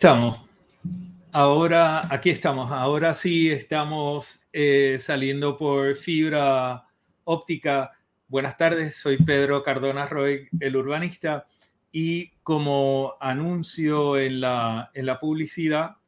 Estamos. Ahora, aquí estamos. Ahora sí estamos eh, saliendo por fibra óptica. Buenas tardes, soy Pedro Cardona Roy, el urbanista. Y como anuncio en la, en la publicidad,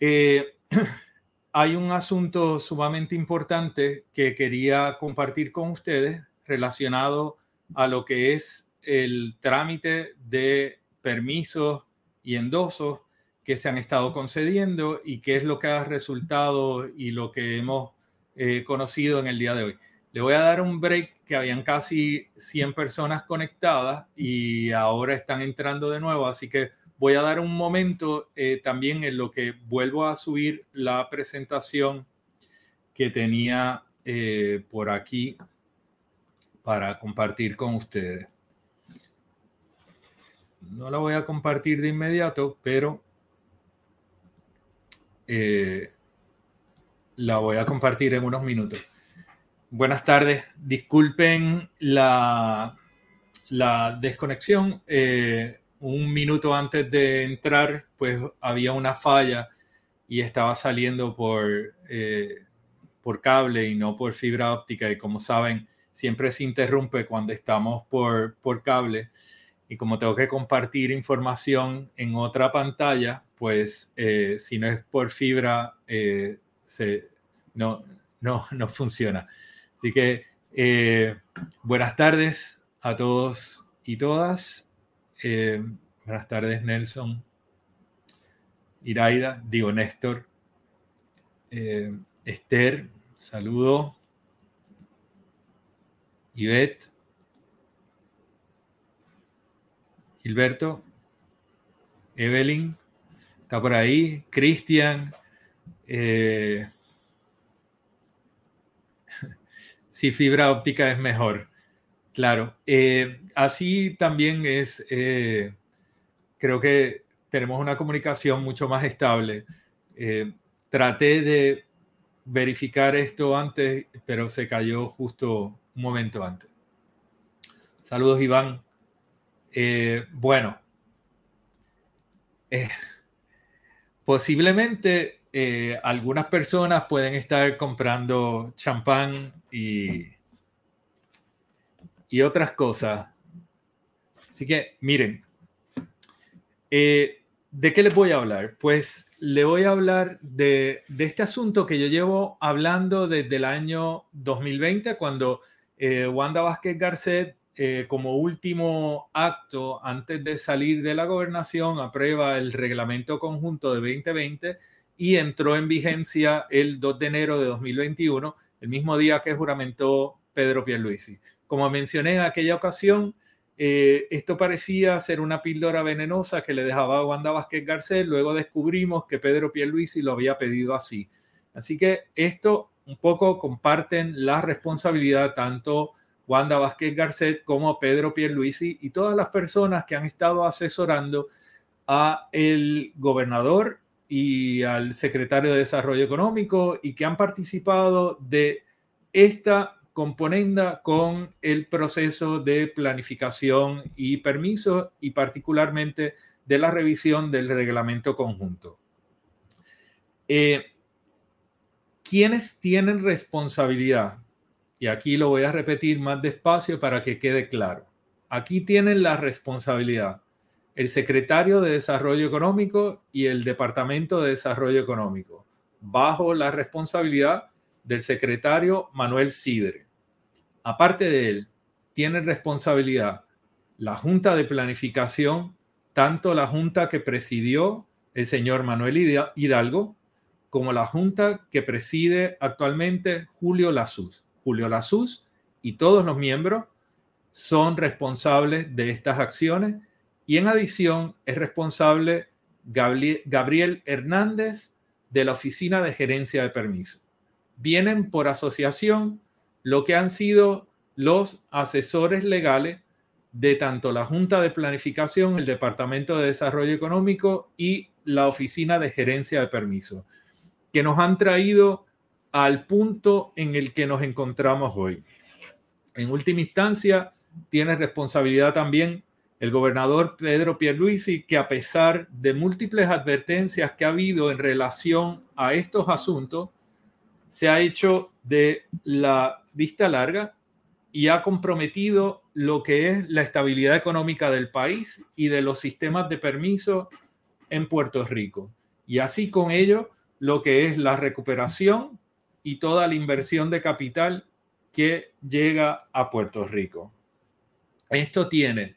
eh, hay un asunto sumamente importante que quería compartir con ustedes relacionado a lo que es el trámite de permisos y endosos que se han estado concediendo y qué es lo que ha resultado y lo que hemos eh, conocido en el día de hoy. Le voy a dar un break que habían casi 100 personas conectadas y ahora están entrando de nuevo, así que voy a dar un momento eh, también en lo que vuelvo a subir la presentación que tenía eh, por aquí para compartir con ustedes no la voy a compartir de inmediato, pero eh, la voy a compartir en unos minutos. Buenas tardes, disculpen la, desconexión. Eh, un minuto antes de entrar, pues había una falla y estaba saliendo por, eh, por cable y no por fibra óptica. Y como saben, siempre se interrumpe cuando estamos por, por cable y como tengo que compartir información en otra pantalla, pues eh, si no es por fibra, eh, no, no, no, funciona. Así que eh, buenas tardes a todos y todas. buenas tardes, Nelson. Iraida, digo Néstor. Esther, saludo. Ivette. Gilberto, Evelyn, está por ahí, Cristian. Eh, si fibra óptica es mejor, claro. Eh, así también es, eh, creo que tenemos una comunicación mucho más estable. traté de verificar esto antes, pero se cayó justo un momento antes. Saludos, Iván. Eh, bueno, eh, posiblemente eh, algunas personas pueden estar comprando champán y, y otras cosas. Así que miren, ¿de qué les voy a hablar? Pues le voy a hablar de, de, este asunto que yo llevo hablando desde el año 2020, cuando Wanda Vázquez Garcet eh, como último acto antes de salir de la gobernación, aprueba el reglamento conjunto de 2020 y entró en vigencia el 2 de enero de 2021, el mismo día que juramentó Pedro Pierluisi. Como mencioné en aquella ocasión, eh, esto parecía ser una píldora venenosa que le dejaba a Wanda Vázquez Garcés. Luego descubrimos que Pedro Pierluisi lo había pedido así. Así que esto un poco comparten la responsabilidad tanto Wanda Vázquez Garcet como Pedro Pierluisi y todas las personas que han estado asesorando a el gobernador y al secretario de Desarrollo Económico y que han participado de esta componenda con el proceso de planificación y permiso y particularmente de la revisión del reglamento conjunto. Eh, ¿Quiénes tienen responsabilidad? Y aquí lo voy a repetir más despacio para que quede claro. Aquí tienen la responsabilidad el secretario de Desarrollo Económico y el Departamento de Desarrollo Económico, bajo la responsabilidad del secretario Manuel Sidre. Aparte de él, tiene responsabilidad la Junta de Planificación, tanto la Junta que presidió el señor Manuel Hidalgo, como la Junta que preside actualmente Julio Lazuz. Julio Lazuz y todos los miembros son responsables de estas acciones y en adición es responsable Gabriel Hernández de la Oficina de Gerencia de Permiso. Vienen por asociación lo que han sido los asesores legales de tanto la Junta de Planificación, el Departamento de Desarrollo Económico y la Oficina de Gerencia de Permiso, que nos han traído al punto en el que nos encontramos hoy. En última instancia, tiene responsabilidad también el gobernador Pedro Pierluisi, que a pesar de múltiples advertencias que ha habido en relación a estos asuntos, se ha hecho de la vista larga y ha comprometido lo que es la estabilidad económica del país y de los sistemas de permiso en Puerto Rico. Y así con ello, lo que es la recuperación y toda la inversión de capital que llega a Puerto Rico. Esto tiene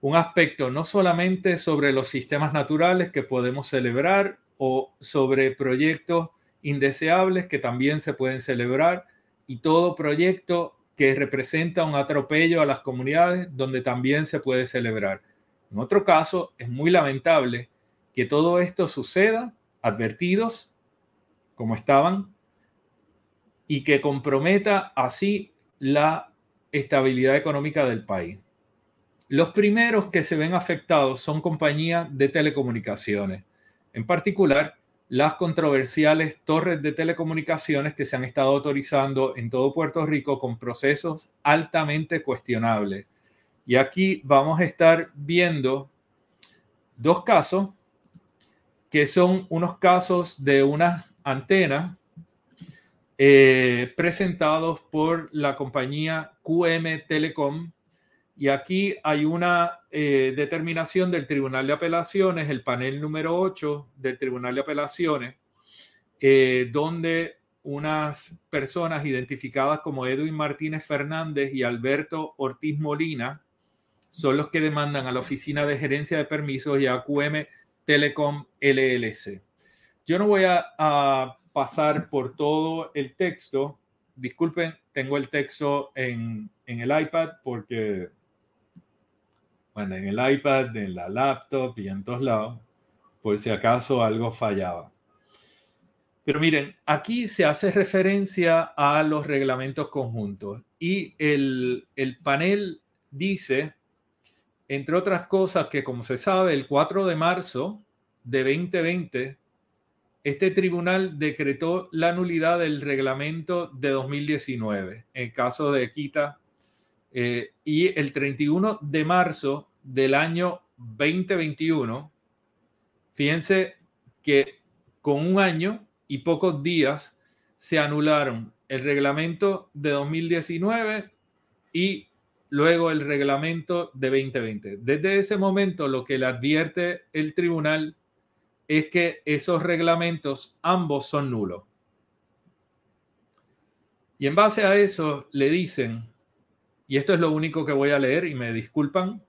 un aspecto no solamente sobre los sistemas naturales que podemos celebrar o sobre proyectos indeseables que también se pueden celebrar y todo proyecto que representa un atropello a las comunidades donde también se puede celebrar. En otro caso, es muy lamentable que todo esto suceda advertidos como estaban y que comprometa así la estabilidad económica del país. Los primeros que se ven afectados son compañías de telecomunicaciones, en particular las controversiales torres de telecomunicaciones que se han estado autorizando en todo Puerto Rico con procesos altamente cuestionables. Y aquí vamos a estar viendo dos casos que son unos casos de unas antenas eh, presentados por la compañía QM Telecom y aquí hay una eh, determinación del Tribunal de Apelaciones, el panel número 8 del Tribunal de Apelaciones, eh, donde unas personas identificadas como Edwin Martínez Fernández y Alberto Ortiz Molina son los que demandan a la Oficina de Gerencia de Permisos y a QM Telecom LLC. Yo no voy a, a pasar por todo el texto. Disculpen, tengo el texto en, en el iPad porque en el iPad, en la laptop y en todos lados, por si acaso algo fallaba. Pero miren, aquí se hace referencia a los reglamentos conjuntos y el, el panel dice, entre otras cosas, que como se sabe, el 4 de marzo de 2020, este tribunal decretó la nulidad del reglamento de 2019 en caso de Quita eh, y el 31 de marzo del año 2021, fíjense que con un año y pocos días se anularon el reglamento de 2019 y luego el reglamento de 2020. Desde ese momento lo que le advierte el tribunal es que esos reglamentos ambos son nulos. Y en base a eso le dicen, y esto es lo único que voy a leer y me disculpan,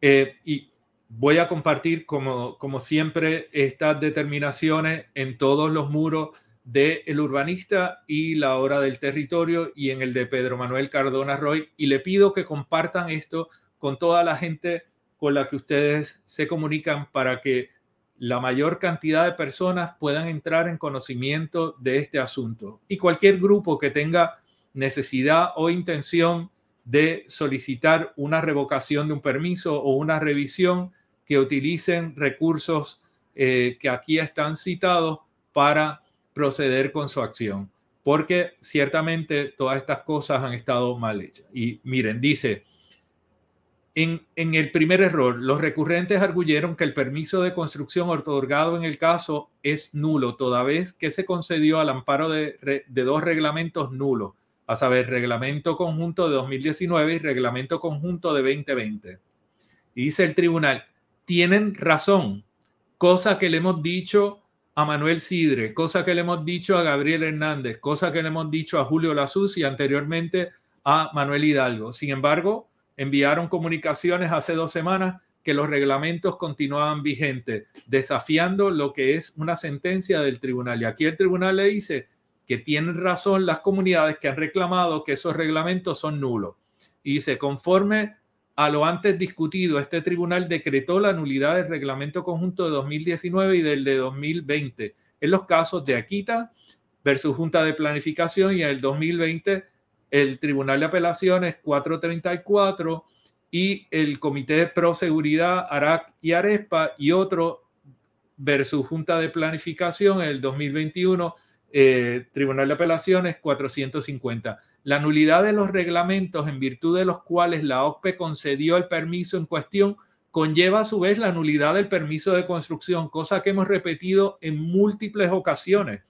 eh, y voy a compartir, como, como siempre, estas determinaciones en todos los muros del el urbanista y la hora del territorio y en el de Pedro Manuel Cardona Roy. Y le pido que compartan esto con toda la gente con la que ustedes se comunican para que la mayor cantidad de personas puedan entrar en conocimiento de este asunto. Y cualquier grupo que tenga necesidad o intención de solicitar una revocación de un permiso o una revisión que utilicen recursos eh, que aquí están citados para proceder con su acción, porque ciertamente todas estas cosas han estado mal hechas. Y miren, dice, en, el primer error, los recurrentes arguyeron que el permiso de construcción otorgado en el caso es nulo, toda vez que se concedió al amparo de, de dos reglamentos nulos a saber, reglamento conjunto de 2019 y reglamento conjunto de 2020. Y dice el tribunal, tienen razón, cosa que le hemos dicho a Manuel Sidre, cosa que le hemos dicho a Gabriel Hernández, cosa que le hemos dicho a Julio Lasus y anteriormente a Manuel Hidalgo. Sin embargo, enviaron comunicaciones hace dos semanas que los reglamentos continuaban vigentes, desafiando lo que es una sentencia del tribunal. Y aquí el tribunal le dice, que tienen razón las comunidades que han reclamado que esos reglamentos son nulos. Y dice, conforme a lo antes discutido, este tribunal decretó la nulidad del reglamento conjunto de 2019 y del de 2020 en los casos de Aquita versus Junta de Planificación y en el 2020 el Tribunal de Apelaciones 434 y el Comité de Pro Seguridad ARAC y ARESPA y otro versus Junta de Planificación el 2021 eh, Tribunal de Apelaciones 450. La nulidad de los reglamentos en virtud de los cuales la OCPE concedió el permiso en cuestión conlleva a su vez la nulidad del permiso de construcción, cosa que hemos repetido en múltiples ocasiones.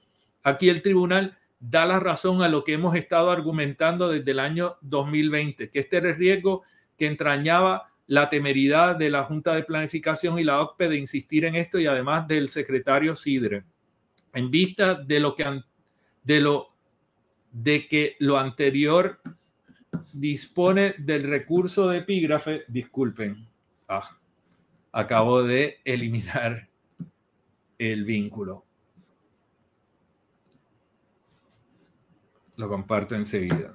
Aquí el tribunal da la razón a lo que hemos estado argumentando desde el año 2020, que este riesgo que entrañaba la temeridad de la Junta de Planificación y la OCPE de insistir en esto y además del secretario Sidre. En vista de lo que de lo de que lo anterior dispone del recurso de epígrafe, disculpen, ah, acabo de eliminar el vínculo. Lo comparto enseguida.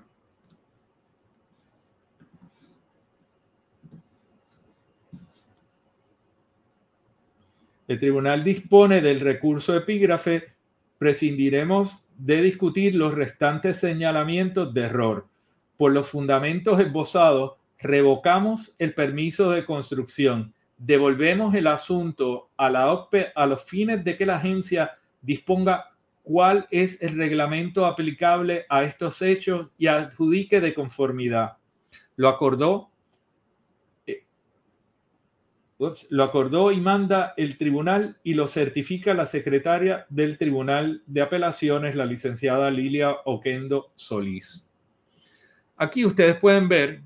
El tribunal dispone del recurso epígrafe, prescindiremos de discutir los restantes señalamientos de error. Por los fundamentos esbozados, revocamos el permiso de construcción, devolvemos el asunto a la OCPE a los fines de que la agencia disponga cuál es el reglamento aplicable a estos hechos y adjudique de conformidad. Lo acordó lo acordó y manda el tribunal y lo certifica la secretaria del Tribunal de Apelaciones, la licenciada Lilia Oquendo Solís. Aquí ustedes pueden ver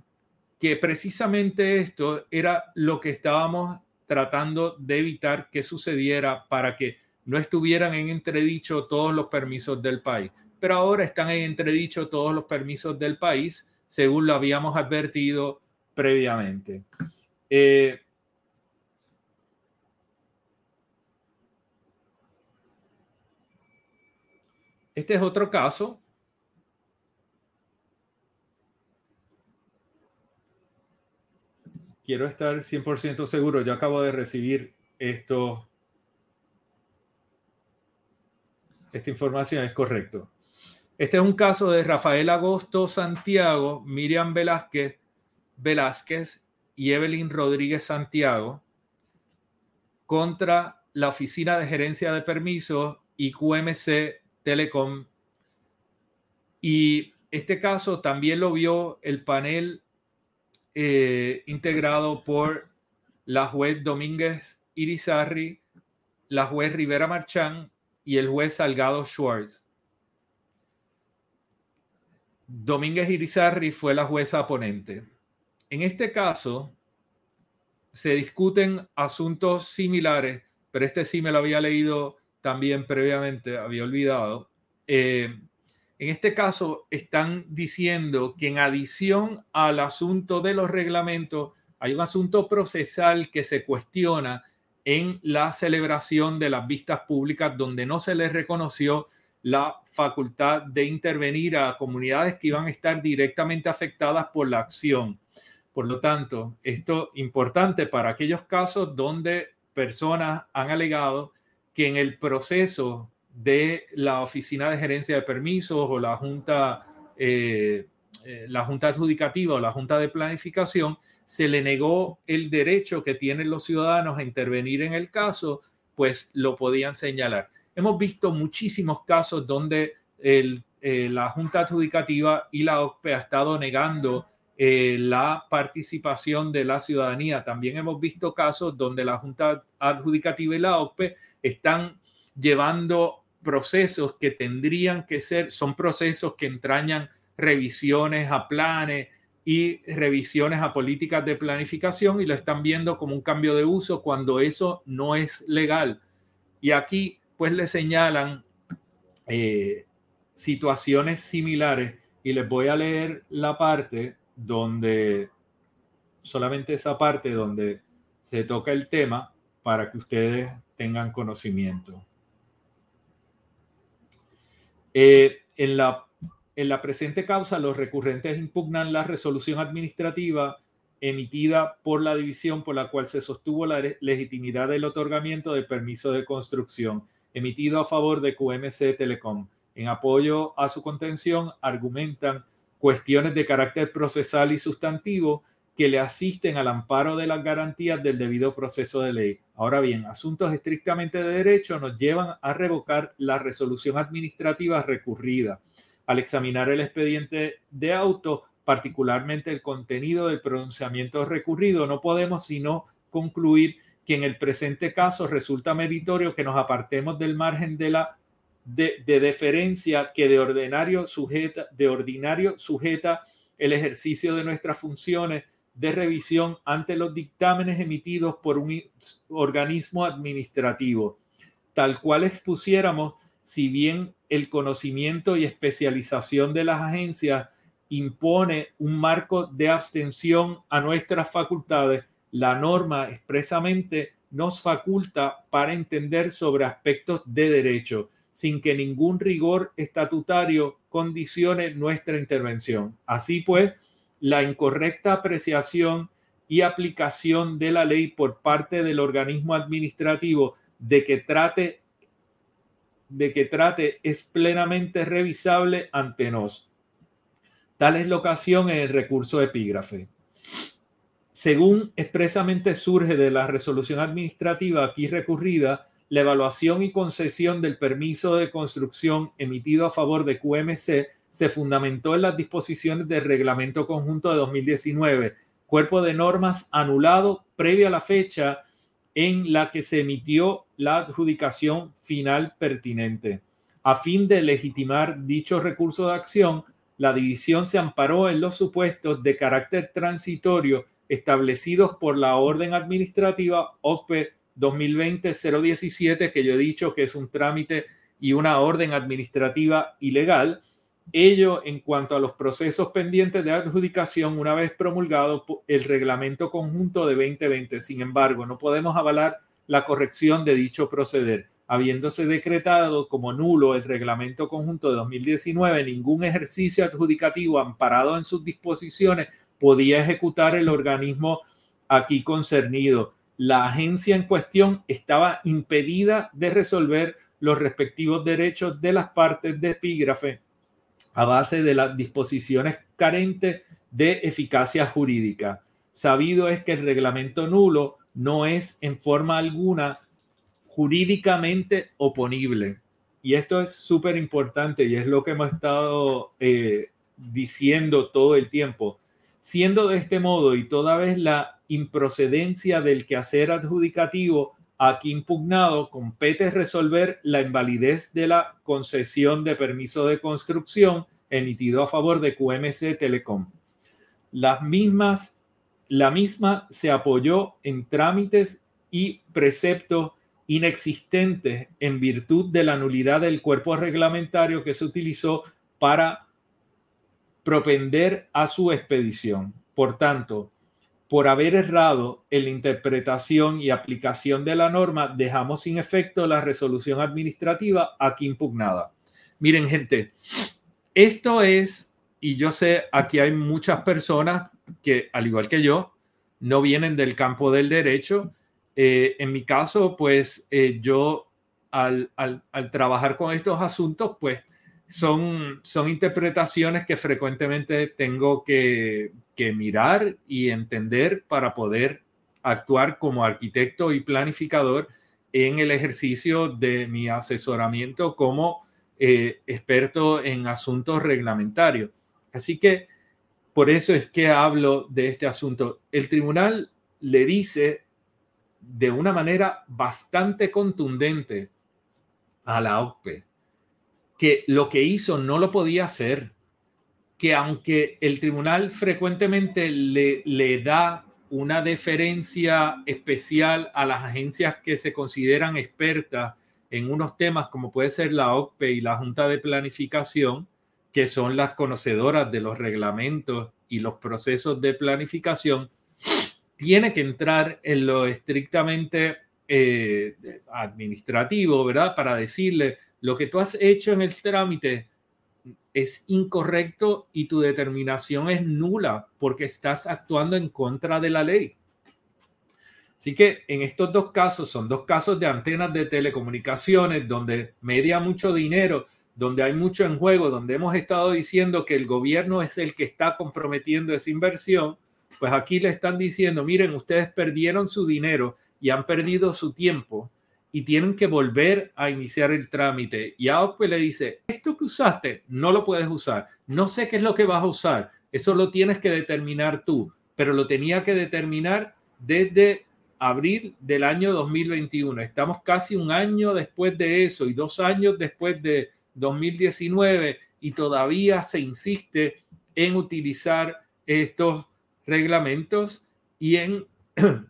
que precisamente esto era lo que estábamos tratando de evitar que sucediera para que no estuvieran en entredicho todos los permisos del país. Pero ahora están en entredicho todos los permisos del país, según lo habíamos advertido previamente. Eh, Este es otro caso. Quiero estar 100% seguro. Yo acabo de recibir esto. Esta información es correcto. Este es un caso de Rafael Agosto Santiago, Miriam Velázquez, Velázquez y Evelyn Rodríguez Santiago contra la Oficina de Gerencia de Permisos y QMC Telecom. Y este caso también lo vio el panel eh, integrado por la juez Domínguez Irizarri, la juez Rivera Marchán y el juez Salgado Schwartz. Domínguez Irizarri fue la jueza ponente. En este caso, se discuten asuntos similares, pero este sí me lo había leído también previamente había olvidado. Eh, en este caso, están diciendo que en adición al asunto de los reglamentos, hay un asunto procesal que se cuestiona en la celebración de las vistas públicas donde no se les reconoció la facultad de intervenir a comunidades que iban a estar directamente afectadas por la acción. Por lo tanto, esto es importante para aquellos casos donde personas han alegado que en el proceso de la Oficina de Gerencia de Permisos o la Junta, eh, eh, la Junta Adjudicativa o la Junta de Planificación, se le negó el derecho que tienen los ciudadanos a intervenir en el caso, pues lo podían señalar. Hemos visto muchísimos casos donde eh, la Junta Adjudicativa y la OCPE ha estado negando la participación de la ciudadanía. También hemos visto casos donde la Junta Adjudicativa y la OCPE están llevando procesos que tendrían que ser, son procesos que entrañan revisiones a planes y revisiones a políticas de planificación y lo están viendo como un cambio de uso cuando eso no es legal. Y aquí pues le señalan eh, situaciones similares y les voy a leer la parte donde, solamente esa parte donde se toca el tema para que ustedes tengan conocimiento. Eh, en, la, en la presente causa, los recurrentes impugnan la resolución administrativa emitida por la división por la cual se sostuvo la legitimidad del otorgamiento del permiso de construcción emitido a favor de QMC Telecom. En apoyo a su contención, argumentan cuestiones de carácter procesal y sustantivo que le asisten al amparo de las garantías del debido proceso de ley. Ahora bien, asuntos estrictamente de derecho nos llevan a revocar la resolución administrativa recurrida. Al examinar el expediente de auto, particularmente el contenido del pronunciamiento recurrido, no podemos sino concluir que en el presente caso resulta meritorio que nos apartemos del margen de la de, deferencia que de ordinario de ordinario sujeta el ejercicio de nuestras funciones de revisión ante los dictámenes emitidos por un organismo administrativo, tal cual expusiéramos, si bien el conocimiento y especialización de las agencias impone un marco de abstención a nuestras facultades, la norma expresamente nos faculta para entender sobre aspectos de derecho, sin que ningún rigor estatutario condicione nuestra intervención. Así pues, la incorrecta apreciación y aplicación de la ley por parte del organismo administrativo de que trate de que trate es plenamente revisable ante nos. Tal es la ocasión en el recurso epígrafe. Según expresamente surge de la resolución administrativa aquí recurrida, la evaluación y concesión del permiso de construcción emitido a favor de QMC se fundamentó en las disposiciones del Reglamento Conjunto de 2019, cuerpo de normas anulado previa a la fecha en la que se emitió la adjudicación final pertinente. A fin de legitimar dicho recurso de acción, la división se amparó en los supuestos de carácter transitorio establecidos por la orden administrativa OPE 2020-017, que yo he dicho que es un trámite y una orden administrativa ilegal, Ello en cuanto a los procesos pendientes de adjudicación una vez promulgado el reglamento conjunto de 2020. Sin embargo, no podemos avalar la corrección de dicho proceder. Habiéndose decretado como nulo el reglamento conjunto de 2019, ningún ejercicio adjudicativo amparado en sus disposiciones podía ejecutar el organismo aquí concernido. La agencia en cuestión estaba impedida de resolver los respectivos derechos de las partes de epígrafe a base de las disposiciones carentes de eficacia jurídica. Sabido es que el reglamento nulo no es en forma alguna jurídicamente oponible. Y esto es súper importante y es lo que hemos estado eh, diciendo todo el tiempo. Siendo de este modo y toda vez la improcedencia del quehacer adjudicativo aquí impugnado compete resolver la invalidez de la concesión de permiso de construcción emitido a favor de QMC Telecom. Las mismas, la misma se apoyó en trámites y preceptos inexistentes en virtud de la nulidad del cuerpo reglamentario que se utilizó para propender a su expedición. Por tanto, por haber errado en la interpretación y aplicación de la norma, dejamos sin efecto la resolución administrativa aquí impugnada. Miren, gente, esto es, y yo sé, aquí hay muchas personas que, al igual que yo, no vienen del campo del derecho. Eh, en mi caso, pues eh, yo al, trabajar con estos asuntos, pues son, son interpretaciones que frecuentemente tengo que, mirar y entender para poder actuar como arquitecto y planificador en el ejercicio de mi asesoramiento como eh, experto en asuntos reglamentarios. Así que por eso es que hablo de este asunto. El tribunal le dice de una manera bastante contundente a la OPE que lo que hizo no lo podía hacer, que aunque el tribunal frecuentemente le, le da una deferencia especial a las agencias que se consideran expertas en unos temas como puede ser la OCPE y la Junta de Planificación, que son las conocedoras de los reglamentos y los procesos de planificación, tiene que entrar en lo estrictamente eh, administrativo, ¿verdad? Para decirle, lo que tú has hecho en el trámite es incorrecto y tu determinación es nula porque estás actuando en contra de la ley. Así que en estos dos casos son dos casos de antenas de telecomunicaciones donde media mucho dinero, donde hay mucho en juego, donde hemos estado diciendo que el gobierno es el que está comprometiendo esa inversión, Pues aquí le están diciendo, miren, ustedes perdieron su dinero y han perdido su tiempo y tienen que volver a iniciar el trámite. Y a le dice, esto que usaste no lo puedes usar. No sé qué es lo que vas a usar. Eso lo tienes que determinar tú, pero lo tenía que determinar desde abril del año 2021. Estamos casi un año después de eso y dos años después de 2019 y todavía se insiste en utilizar estos reglamentos y en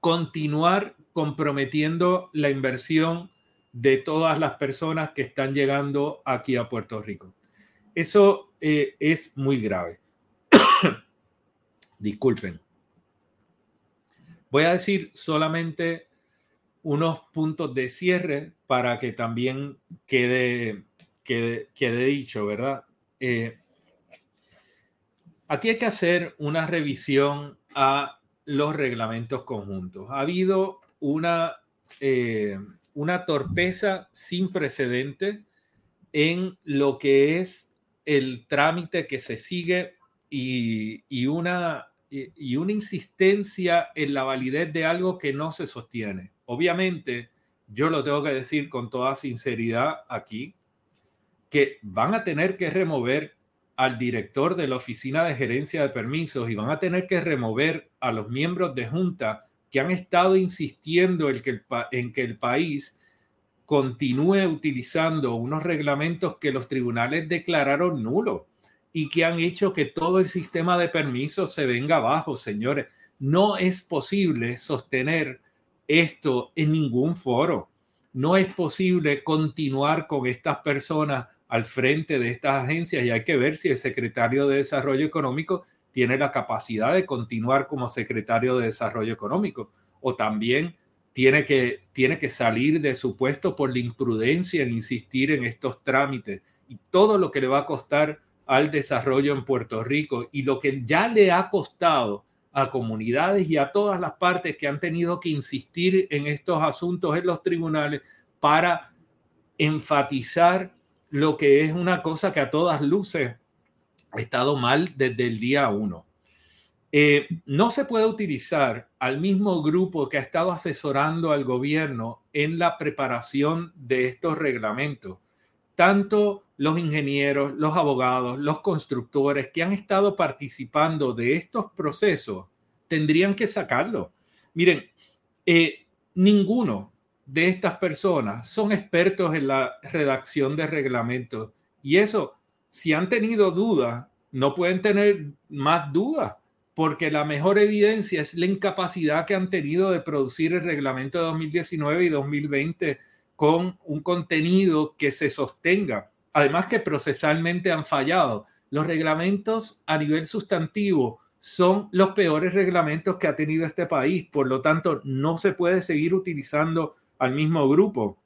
continuar comprometiendo la inversión de todas las personas que están llegando aquí a Puerto Rico. Eso eh, es muy grave. Disculpen. Voy a decir solamente unos puntos de cierre para que también quede, quede, dicho, ¿verdad? Eh, aquí hay que hacer una revisión a los reglamentos conjuntos. Ha habido una, eh, una torpeza sin precedente en lo que es el trámite que se sigue y, una, y, una insistencia en la validez de algo que no se sostiene. Obviamente, yo lo tengo que decir con toda sinceridad aquí, que van a tener que remover al director de la oficina de gerencia de permisos y van a tener que remover a los miembros de junta que han estado insistiendo en que el, en que el país continúe utilizando unos reglamentos que los tribunales declararon nulos y que han hecho que todo el sistema de permisos se venga abajo, señores. No es posible sostener esto en ningún foro. No es posible continuar con estas personas al frente de estas agencias y hay que ver si el secretario de Desarrollo Económico tiene la capacidad de continuar como secretario de Desarrollo Económico o también tiene que, tiene que salir de su puesto por la imprudencia en insistir en estos trámites y todo lo que le va a costar al desarrollo en Puerto Rico y lo que ya le ha costado a comunidades y a todas las partes que han tenido que insistir en estos asuntos en los tribunales para enfatizar lo que es una cosa que a todas luces ha estado mal desde el día uno. Eh, no se puede utilizar al mismo grupo que ha estado asesorando al gobierno en la preparación de estos reglamentos. Tanto los ingenieros, los abogados, los constructores que han estado participando de estos procesos tendrían que sacarlo. Miren, eh, ninguno de estas personas son expertos en la redacción de reglamentos y eso, si han tenido dudas, no pueden tener más dudas porque la mejor evidencia es la incapacidad que han tenido de producir el reglamento de 2019 y 2020 con un contenido que se sostenga. Además que procesalmente han fallado. Los reglamentos a nivel sustantivo son los peores reglamentos que ha tenido este país. Por lo tanto, no se puede seguir utilizando al mismo grupo.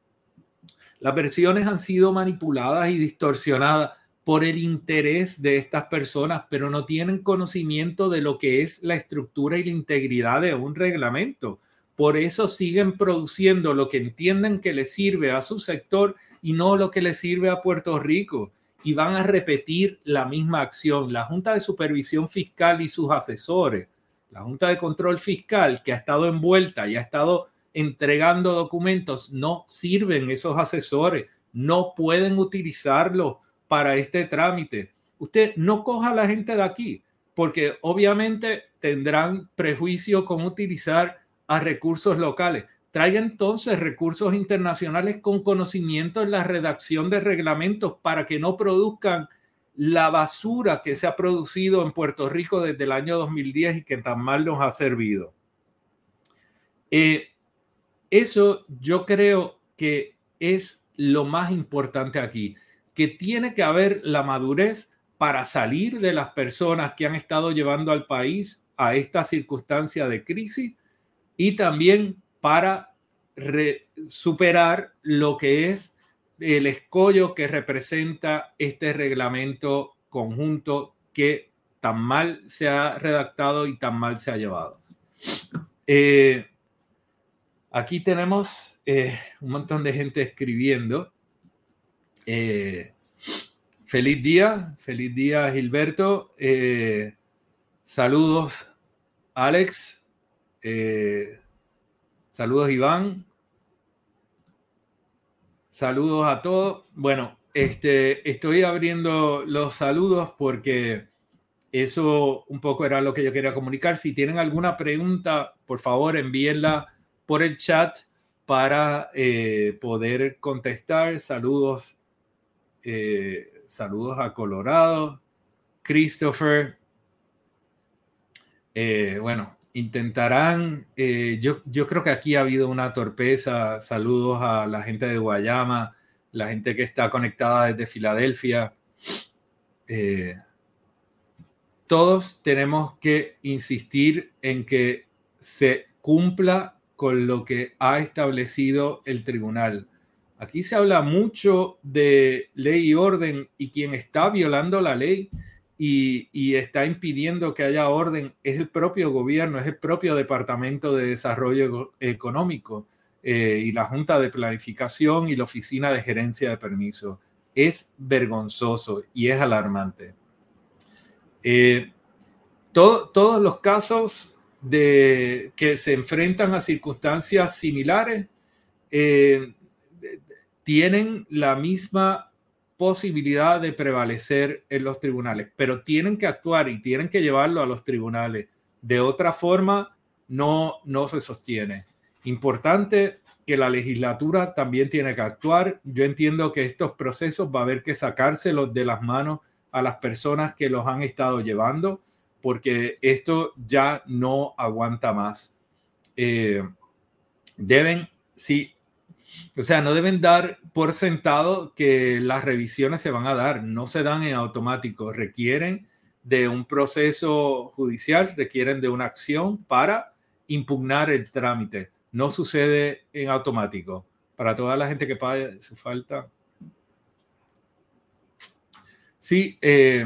Las versiones han sido manipuladas y distorsionadas por el interés de estas personas, pero no tienen conocimiento de lo que es la estructura y la integridad de un reglamento. Por eso siguen produciendo lo que entienden que les sirve a su sector y no lo que les sirve a Puerto Rico. Y van a repetir la misma acción. La Junta de Supervisión Fiscal y sus asesores, la Junta de Control Fiscal que ha estado envuelta y ha estado entregando documentos, no sirven esos asesores, no pueden utilizarlos para este trámite. Usted no coja a la gente de aquí, porque obviamente tendrán prejuicio con utilizar a recursos locales. Traiga entonces recursos internacionales con conocimiento en la redacción de reglamentos para que no produzcan la basura que se ha producido en Puerto Rico desde el año 2010 y que tan mal nos ha servido. Eh, eso yo creo que es lo más importante aquí que tiene que haber la madurez para salir de las personas que han estado llevando al país a esta circunstancia de crisis y también para superar lo que es el escollo que representa este reglamento conjunto que tan mal se ha redactado y tan mal se ha llevado. Eh, aquí tenemos eh, un montón de gente escribiendo. Eh, feliz día, feliz día Gilberto. Saludos, Alex. Saludos, Iván. Saludos a todos. Bueno, este, estoy abriendo los saludos porque eso un poco era lo que yo quería comunicar. Si tienen alguna pregunta, por favor, envíenla por el chat para eh, poder contestar. Saludos, eh, saludos a Colorado, Christopher. Eh, bueno, intentarán, yo, yo creo que aquí ha habido una torpeza. Saludos a la gente de Guayama, la gente que está conectada desde Filadelfia. todos tenemos que insistir en que se cumpla con lo que ha establecido el tribunal. Aquí se habla mucho de ley y orden y quien está violando la ley y, está impidiendo que haya orden es el propio gobierno, es el propio Departamento de Desarrollo Económico eh, y la Junta de Planificación y la Oficina de Gerencia de Permisos. Es vergonzoso y es alarmante. Eh, todos los casos de que se enfrentan a circunstancias similares eh, tienen la misma posibilidad de prevalecer en los tribunales, pero tienen que actuar y tienen que llevarlo a los tribunales. De otra forma, no, no se sostiene. Importante que la legislatura también tiene que actuar. Yo entiendo que estos procesos va a haber que sacárselos de las manos a las personas que los han estado llevando porque esto ya no aguanta más. Eh, deben, sí, o sea, no deben dar por sentado que las revisiones se van a dar, no se dan en automático, requieren de un proceso judicial, requieren de una acción para impugnar el trámite. No sucede en automático. Para toda la gente que pague su falta. Sí, eh,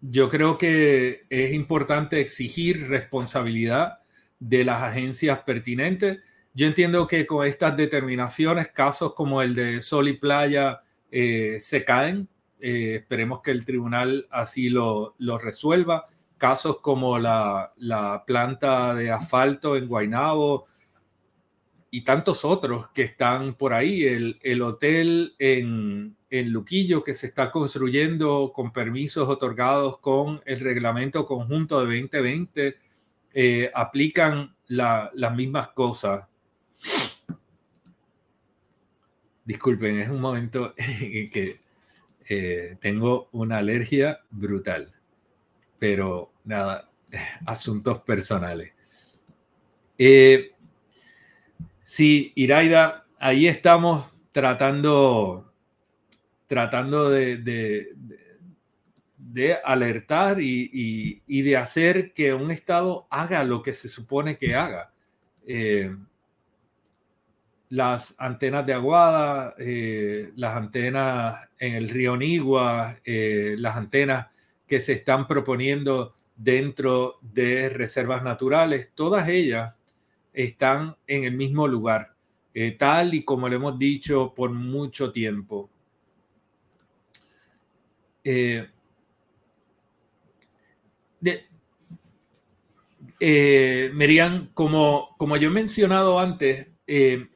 yo creo que es importante exigir responsabilidad de las agencias pertinentes. Yo entiendo que con estas determinaciones, casos como el de Sol y Playa eh, se caen. Eh, esperemos que el tribunal así lo, resuelva. Casos como la, la, planta de asfalto en Guaynabo y tantos otros que están por ahí. El, el hotel en, en Luquillo que se está construyendo con permisos otorgados con el reglamento conjunto de 2020 eh, aplican las mismas cosas. Disculpen, es un momento en que eh, tengo una alergia brutal, pero nada, asuntos personales. Eh, sí, Iraida, ahí estamos tratando tratando de, de, alertar y, de hacer que un Estado haga lo que se supone que haga. Eh, las antenas de Aguada, eh, las antenas en el río Nigua, eh, las antenas que se están proponiendo dentro de reservas naturales, todas ellas están en el mismo lugar, tal y como lo hemos dicho por mucho tiempo. Eh, eh, Merian, como, como yo he mencionado antes, eh,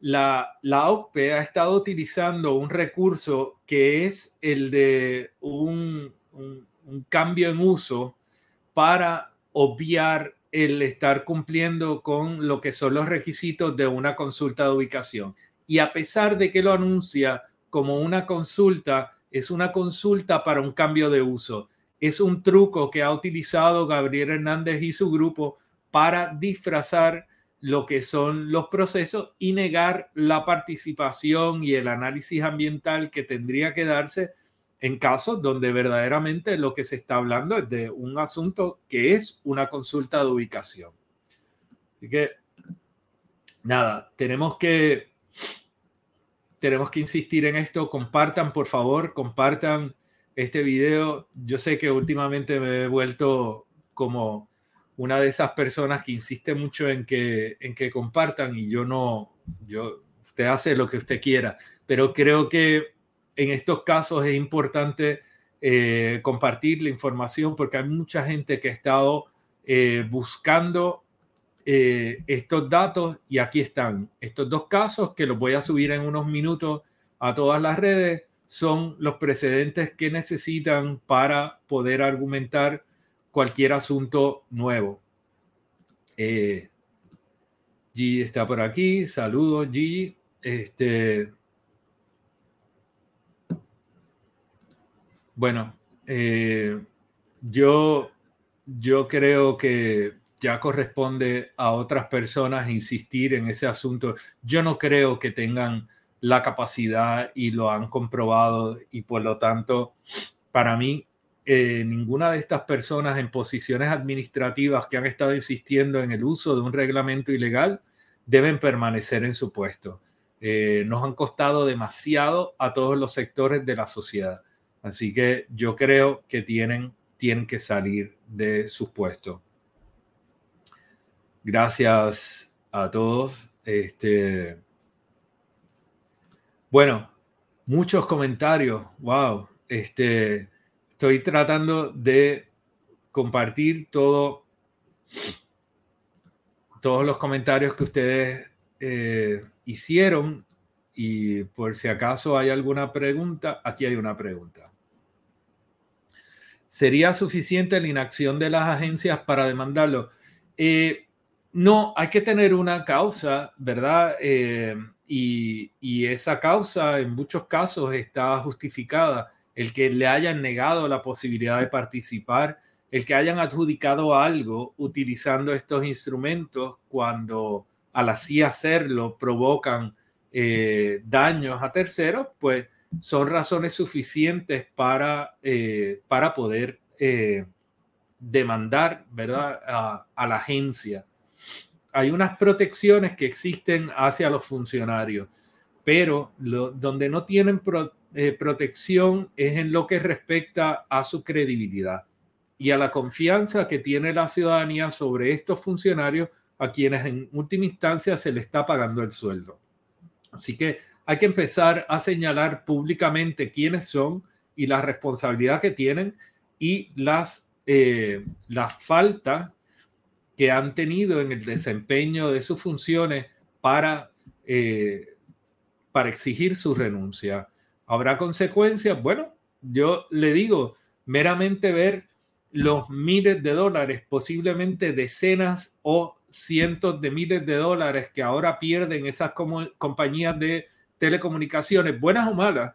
la, la ha estado utilizando un recurso que es el de un cambio en uso para obviar el estar cumpliendo con lo que son los requisitos de una consulta de ubicación. Y a pesar de que lo anuncia como una consulta, es una consulta para un cambio de uso. Es un truco que ha utilizado Gabriel Hernández y su grupo para disfrazar lo que son los procesos y negar la participación y el análisis ambiental que tendría que darse en casos donde verdaderamente lo que se está hablando es de un asunto que es una consulta de ubicación. Así que, nada, tenemos que tenemos que insistir en esto. Compartan, por favor, compartan este video. Yo sé que últimamente me he vuelto como una de esas personas que insiste mucho en que, en que compartan y yo no, yo, usted hace lo que usted quiera, pero creo que en estos casos es importante eh, compartir la información porque hay mucha gente que ha estado eh, buscando eh, estos datos y aquí están. Estos dos casos que los voy a subir en unos minutos a todas las redes son los precedentes que necesitan para poder argumentar cualquier asunto nuevo. G está por aquí. Saludos, G. Este, bueno, eh, yo, yo creo que ya corresponde a otras personas insistir en ese asunto. Yo no creo que tengan la capacidad y lo han comprobado y por lo tanto, para mí, eh, ninguna de estas personas en posiciones administrativas que han estado insistiendo en el uso de un reglamento ilegal deben permanecer en su puesto. Eh, nos han costado demasiado a todos los sectores de la sociedad. Así que yo creo que tienen, tienen que salir de sus puestos. Gracias a todos. Este, bueno, muchos comentarios. Wow. Este, estoy tratando de compartir todo, todos los comentarios que ustedes eh, hicieron y por si acaso hay alguna pregunta, aquí hay una pregunta. ¿Sería suficiente la inacción de las agencias para demandarlo? Eh, no, hay que tener una causa, ¿verdad? Eh, y, y, esa causa en muchos casos está justificada. El que le hayan negado la posibilidad de participar, el que hayan adjudicado algo utilizando estos instrumentos cuando al así hacerlo provocan eh, daños a terceros, pues son razones suficientes para, eh, para poder eh, demandar ¿verdad? A, la agencia. Hay unas protecciones que existen hacia los funcionarios, pero donde no tienen protección es en lo que respecta a su credibilidad y a la confianza que tiene la ciudadanía sobre estos funcionarios a quienes en última instancia se le está pagando el sueldo. Así que hay que empezar a señalar públicamente quiénes son y la responsabilidad que tienen y las, eh, las faltas que han tenido en el desempeño de sus funciones para, eh, para exigir su renuncia. ¿Habrá consecuencias? Bueno, yo le digo, meramente ver los miles de dólares, posiblemente decenas o cientos de miles de dólares que ahora pierden esas compañías de telecomunicaciones, buenas o malas,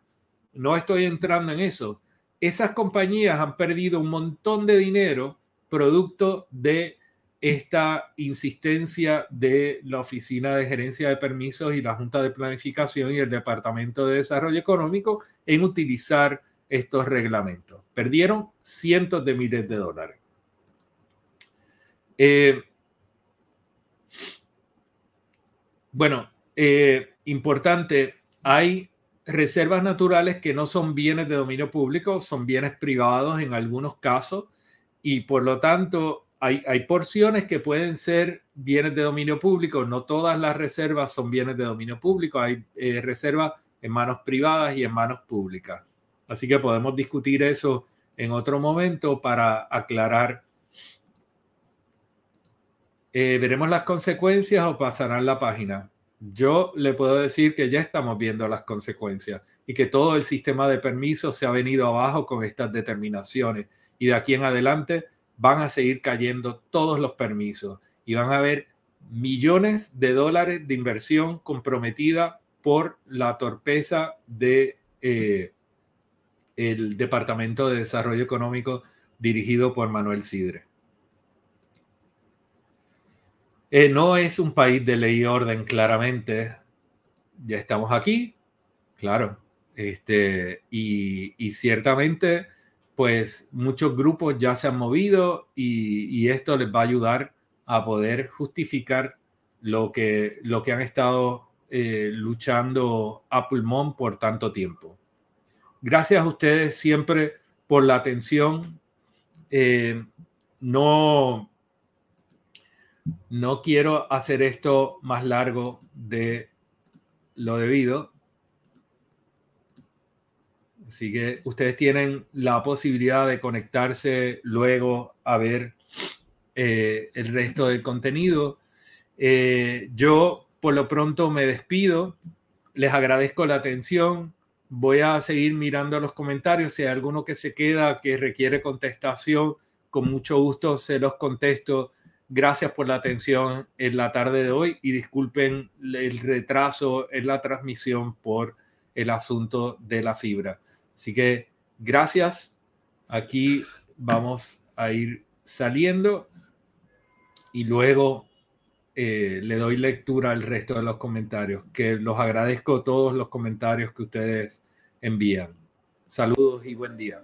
no estoy entrando en eso. Esas compañías han perdido un montón de dinero producto de esta insistencia de la Oficina de Gerencia de Permisos y la Junta de Planificación y el Departamento de Desarrollo Económico en utilizar estos reglamentos. Perdieron cientos de miles de dólares. Eh, bueno, eh, importante, hay reservas naturales que no son bienes de dominio público, son bienes privados en algunos casos y por lo tanto hay, porciones que pueden ser bienes de dominio público, no todas las reservas son bienes de dominio público, hay eh, reservas en manos privadas y en manos públicas. Así que podemos discutir eso en otro momento para aclarar. Eh, ¿Veremos las consecuencias o pasarán la página? Yo le puedo decir que ya estamos viendo las consecuencias y que todo el sistema de permisos se ha venido abajo con estas determinaciones y de aquí en adelante van a seguir cayendo todos los permisos y van a haber millones de dólares de inversión comprometida por la torpeza de eh, el Departamento de Desarrollo Económico dirigido por Manuel Sidre. Eh, no es un país de ley y orden, claramente. Ya estamos aquí, claro. Este, y, ciertamente, pues muchos grupos ya se han movido y, esto les va a ayudar a poder justificar lo que, lo que han estado eh, luchando a pulmón por tanto tiempo. Gracias a ustedes siempre por la atención. Eh, no, no quiero hacer esto más largo de lo debido. Así que ustedes tienen la posibilidad de conectarse luego a ver eh, el resto del contenido. Eh, yo por lo pronto me despido. Les agradezco la atención. Voy a seguir mirando los comentarios. Si hay alguno que se queda que requiere contestación, con mucho gusto se los contesto. Gracias por la atención en la tarde de hoy y disculpen el retraso en la transmisión por el asunto de la fibra. Así que gracias. Aquí vamos a ir saliendo y luego eh, le doy lectura al resto de los comentarios, que los agradezco todos los comentarios que ustedes envían. Saludos y buen día.